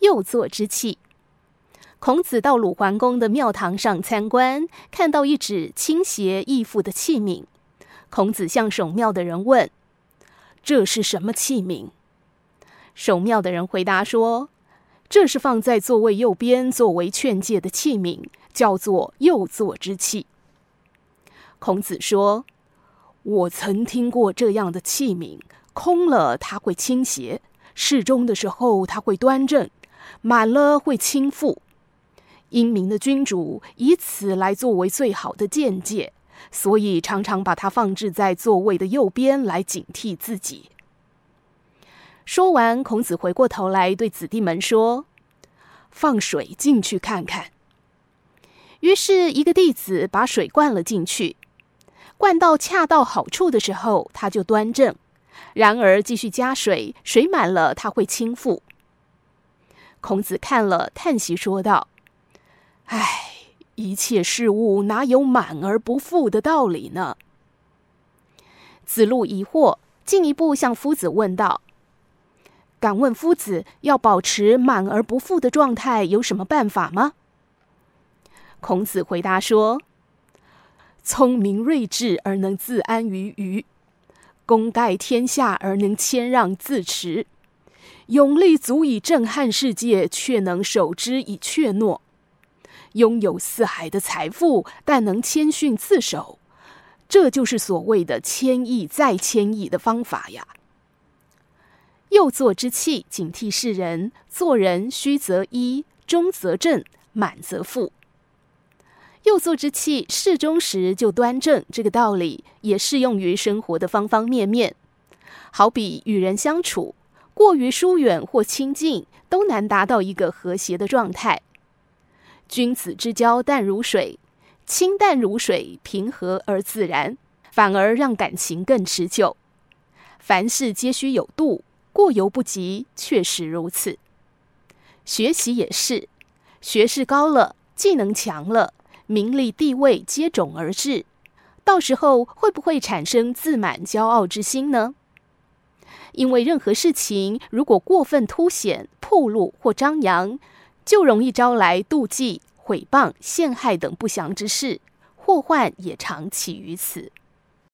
右座之器。孔子到鲁桓公的庙堂上参观，看到一只倾斜义父的器皿。孔子向守庙的人问：“这是什么器皿？”守庙的人回答说：“这是放在座位右边作为劝诫的器皿，叫做右座之器。”孔子说：“我曾听过这样的器皿，空了它会倾斜，适中的时候它会端正，满了会倾覆。”英明的君主以此来作为最好的见解，所以常常把它放置在座位的右边来警惕自己。说完，孔子回过头来对子弟们说：“放水进去看看。”于是，一个弟子把水灌了进去，灌到恰到好处的时候，他就端正；然而，继续加水，水满了，他会倾覆。孔子看了，叹息说道。唉，一切事物哪有满而不富的道理呢？子路疑惑，进一步向夫子问道：“敢问夫子，要保持满而不富的状态，有什么办法吗？”孔子回答说：“聪明睿智而能自安于虞，功盖天下而能谦让自持，勇力足以震撼世界，却能守之以怯懦。”拥有四海的财富，但能谦逊自守，这就是所谓的谦抑再谦抑的方法呀。右座之气，警惕世人，做人虚则依，中则正，满则覆。右座之气适中时就端正，这个道理也适用于生活的方方面面。好比与人相处，过于疏远或亲近，都难达到一个和谐的状态。君子之交淡如水，清淡如水，平和而自然，反而让感情更持久。凡事皆须有度，过犹不及，确实如此。学习也是，学识高了，技能强了，名利地位接踵而至，到时候会不会产生自满骄傲之心呢？因为任何事情如果过分凸显、暴露或张扬，就容易招来妒忌、毁谤、陷害等不祥之事，祸患也常起于此。